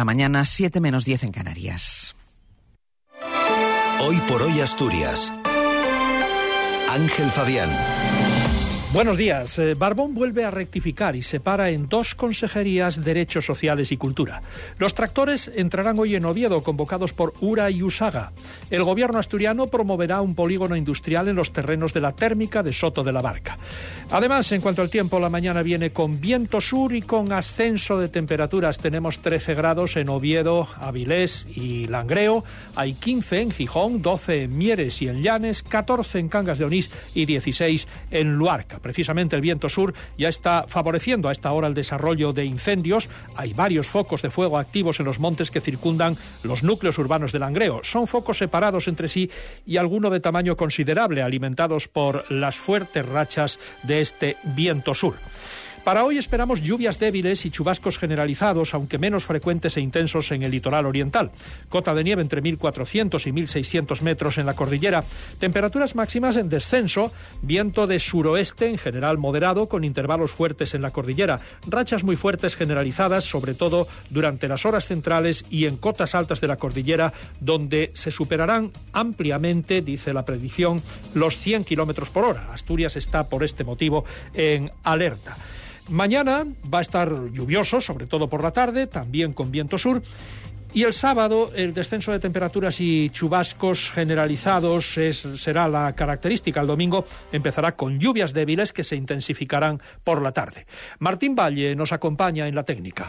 la mañana 7 menos 10 en Canarias. Hoy por hoy Asturias. Ángel Fabián. Buenos días. Eh, Barbón vuelve a rectificar y separa en dos consejerías Derechos Sociales y Cultura. Los tractores entrarán hoy en Oviedo, convocados por URA y USAGA. El gobierno asturiano promoverá un polígono industrial en los terrenos de la térmica de Soto de la Barca. Además, en cuanto al tiempo, la mañana viene con viento sur y con ascenso de temperaturas. Tenemos 13 grados en Oviedo, Avilés y Langreo. Hay 15 en Gijón, 12 en Mieres y en Llanes, 14 en Cangas de Onís y 16 en Luarca. Precisamente el viento sur ya está favoreciendo a esta hora el desarrollo de incendios. Hay varios focos de fuego activos en los montes que circundan los núcleos urbanos de Langreo. Son focos separados entre sí y alguno de tamaño considerable, alimentados por las fuertes rachas de este viento sur. Para hoy esperamos lluvias débiles y chubascos generalizados, aunque menos frecuentes e intensos en el litoral oriental. Cota de nieve entre 1.400 y 1.600 metros en la cordillera. Temperaturas máximas en descenso, viento de suroeste en general moderado, con intervalos fuertes en la cordillera. Rachas muy fuertes generalizadas, sobre todo durante las horas centrales y en cotas altas de la cordillera, donde se superarán ampliamente, dice la predicción, los 100 kilómetros por hora. Asturias está por este motivo en alerta. Mañana va a estar lluvioso, sobre todo por la tarde, también con viento sur. Y el sábado el descenso de temperaturas y chubascos generalizados será la característica. El domingo empezará con lluvias débiles que se intensificarán por la tarde. Martín Valle nos acompaña en la técnica.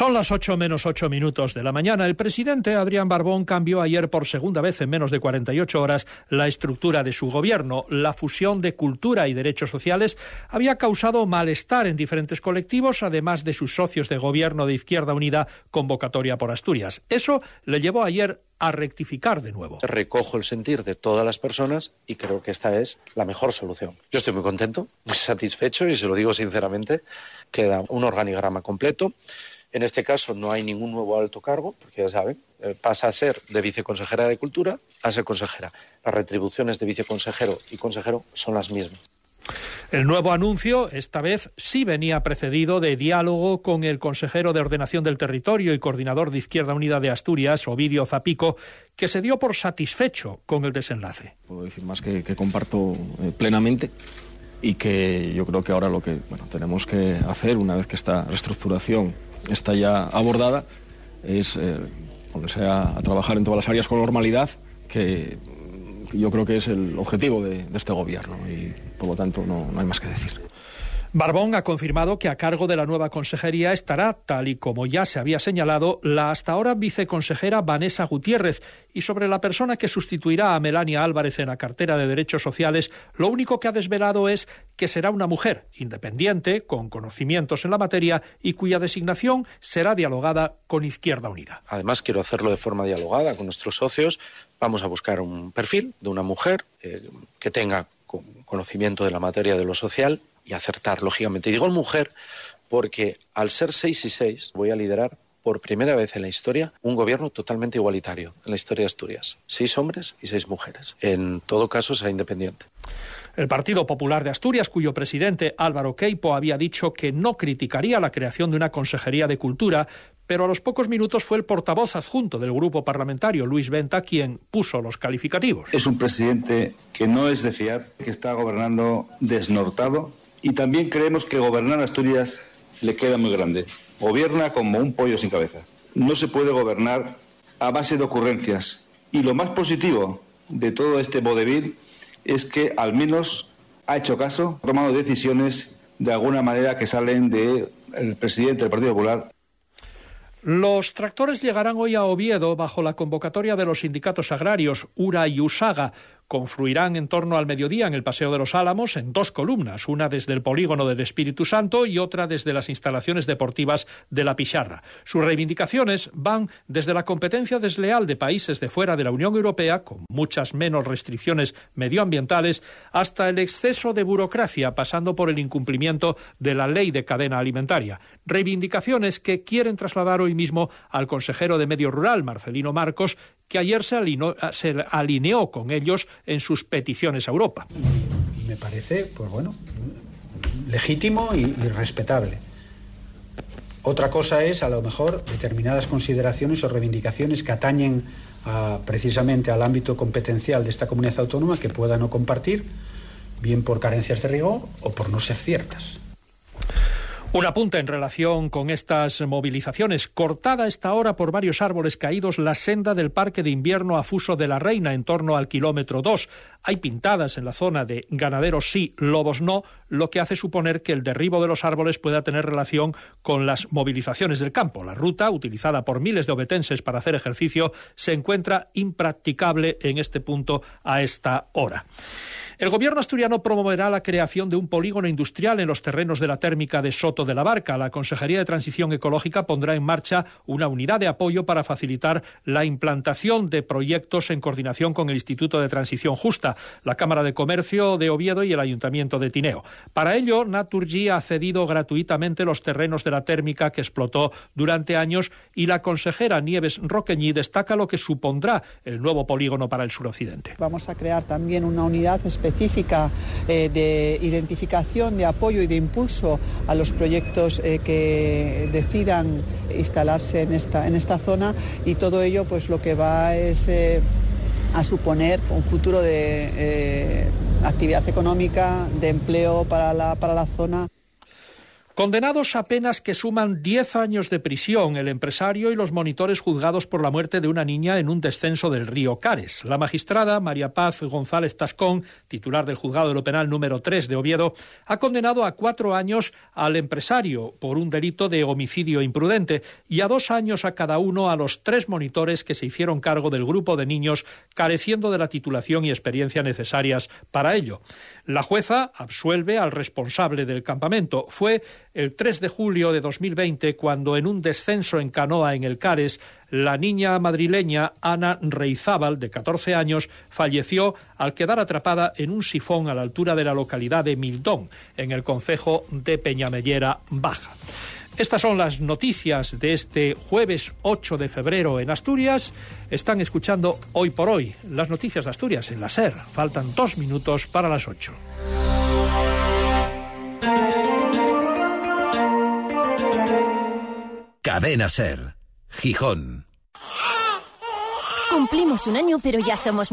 Son las 8 menos 8 minutos de la mañana. El presidente Adrián Barbón cambió ayer por segunda vez en menos de 48 horas la estructura de su gobierno. La fusión de cultura y derechos sociales había causado malestar en diferentes colectivos, además de sus socios de gobierno de Izquierda Unida, convocatoria por Asturias. Eso le llevó ayer a rectificar de nuevo. Recojo el sentir de todas las personas y creo que esta es la mejor solución. Yo estoy muy contento, muy satisfecho y se lo digo sinceramente. Queda un organigrama completo en este caso no hay ningún nuevo alto cargo, porque ya saben, eh, pasa a ser de viceconsejera de Cultura a ser consejera. Las retribuciones de viceconsejero y consejero son las mismas. El nuevo anuncio, esta vez, sí venía precedido de diálogo con el consejero de Ordenación del Territorio y coordinador de Izquierda Unida de Asturias, Ovidio Zapico, que se dio por satisfecho con el desenlace. Puedo decir más que, comparto eh, plenamente y que yo creo que ahora lo que bueno, tenemos que hacer, una vez que esta reestructuración está ya abordada, es eh, ponerse a, trabajar en todas las áreas con normalidad, que, yo creo que es el objetivo de, este gobierno y por lo tanto no hay más que decir. Barbón ha confirmado que a cargo de la nueva consejería estará, tal y como ya se había señalado, la hasta ahora viceconsejera Vanessa Gutiérrez. Y sobre la persona que sustituirá a Melania Álvarez en la cartera de Derechos Sociales, lo único que ha desvelado es que será una mujer independiente, con conocimientos en la materia y cuya designación será dialogada con Izquierda Unida. Además, quiero hacerlo de forma dialogada con nuestros socios. Vamos a buscar un perfil de una mujer eh, que tenga conocimiento de la materia de lo social y acertar, lógicamente. Y digo mujer porque al ser seis y seis voy a liderar por primera vez en la historia un gobierno totalmente igualitario en la historia de Asturias. Seis hombres y seis mujeres. En todo caso será independiente. El Partido Popular de Asturias, cuyo presidente Álvaro Queipo había dicho que no criticaría la creación de una Consejería de Cultura, pero a los pocos minutos fue el portavoz adjunto del grupo parlamentario, Luis Venta, quien puso los calificativos. Es un presidente que no es de fiar, que está gobernando desnortado y también creemos que gobernar Asturias le queda muy grande. Gobierna como un pollo sin cabeza. No se puede gobernar a base de ocurrencias. Y lo más positivo de todo este vodevil es que al menos ha hecho caso, ha tomado decisiones de alguna manera que salen del presidente del Partido Popular. Los tractores llegarán hoy a Oviedo bajo la convocatoria de los sindicatos agrarios URA y USAGA confluirán en torno al mediodía en el Paseo de los Álamos en dos columnas, una desde el polígono del Espíritu Santo y otra desde las instalaciones deportivas de la Picharra. Sus reivindicaciones van desde la competencia desleal de países de fuera de la Unión Europea, con muchas menos restricciones medioambientales, hasta el exceso de burocracia, pasando por el incumplimiento de la ley de cadena alimentaria. Reivindicaciones que quieren trasladar hoy mismo al consejero de Medio Rural, Marcelino Marcos, que ayer se alineó, con ellos en sus peticiones a Europa. Me parece, pues bueno, legítimo y, respetable. Otra cosa es, a lo mejor, determinadas consideraciones o reivindicaciones que atañen precisamente al ámbito competencial de esta comunidad autónoma que pueda no compartir, bien por carencias de rigor o por no ser ciertas. Un apunte en relación con estas movilizaciones. Cortada esta hora por varios árboles caídos la senda del Parque de Invierno a Fuso de la Reina en torno al kilómetro 2. Hay pintadas en la zona de ganaderos sí, lobos no, lo que hace suponer que el derribo de los árboles pueda tener relación con las movilizaciones del campo. La ruta, utilizada por miles de obetenses para hacer ejercicio, se encuentra impracticable en este punto a esta hora. El gobierno asturiano promoverá la creación de un polígono industrial en los terrenos de la térmica de Soto de la Barca. La Consejería de Transición Ecológica pondrá en marcha una unidad de apoyo para facilitar la implantación de proyectos en coordinación con el Instituto de Transición Justa, la Cámara de Comercio de Oviedo y el Ayuntamiento de Tineo. Para ello, Naturgy ha cedido gratuitamente los terrenos de la térmica que explotó durante años y la consejera Nieves Roqueñi destaca lo que supondrá el nuevo polígono para el suroccidente. Vamos a crear también una unidad especial específica eh, de identificación, de apoyo y de impulso a los proyectos eh, que decidan instalarse en esta, en esta zona y todo ello pues lo que va es eh, a suponer un futuro de actividad económica, de empleo para la, para la zona. Condenados a penas que suman 10 años de prisión, el empresario y los monitores juzgados por la muerte de una niña en un descenso del río Cares. La magistrada María Paz González Tascón, titular del juzgado de lo penal número 3 de Oviedo, ha condenado a cuatro años al empresario por un delito de homicidio imprudente y a dos años a cada uno a los tres monitores que se hicieron cargo del grupo de niños careciendo de la titulación y experiencia necesarias para ello. La jueza absuelve al responsable del campamento. Fue el 3 de julio de 2020 cuando en un descenso en canoa en el Cares, la niña madrileña Ana Reizábal, de 14 años, falleció al quedar atrapada en un sifón a la altura de la localidad de Mildón, en el concejo de Peñamellera Baja. Estas son las noticias de este jueves 8 de febrero en Asturias. Están escuchando hoy por hoy las noticias de Asturias en la SER. Faltan dos minutos para las 8. Cadena Ser, Gijón. Cumplimos un año, pero ya somos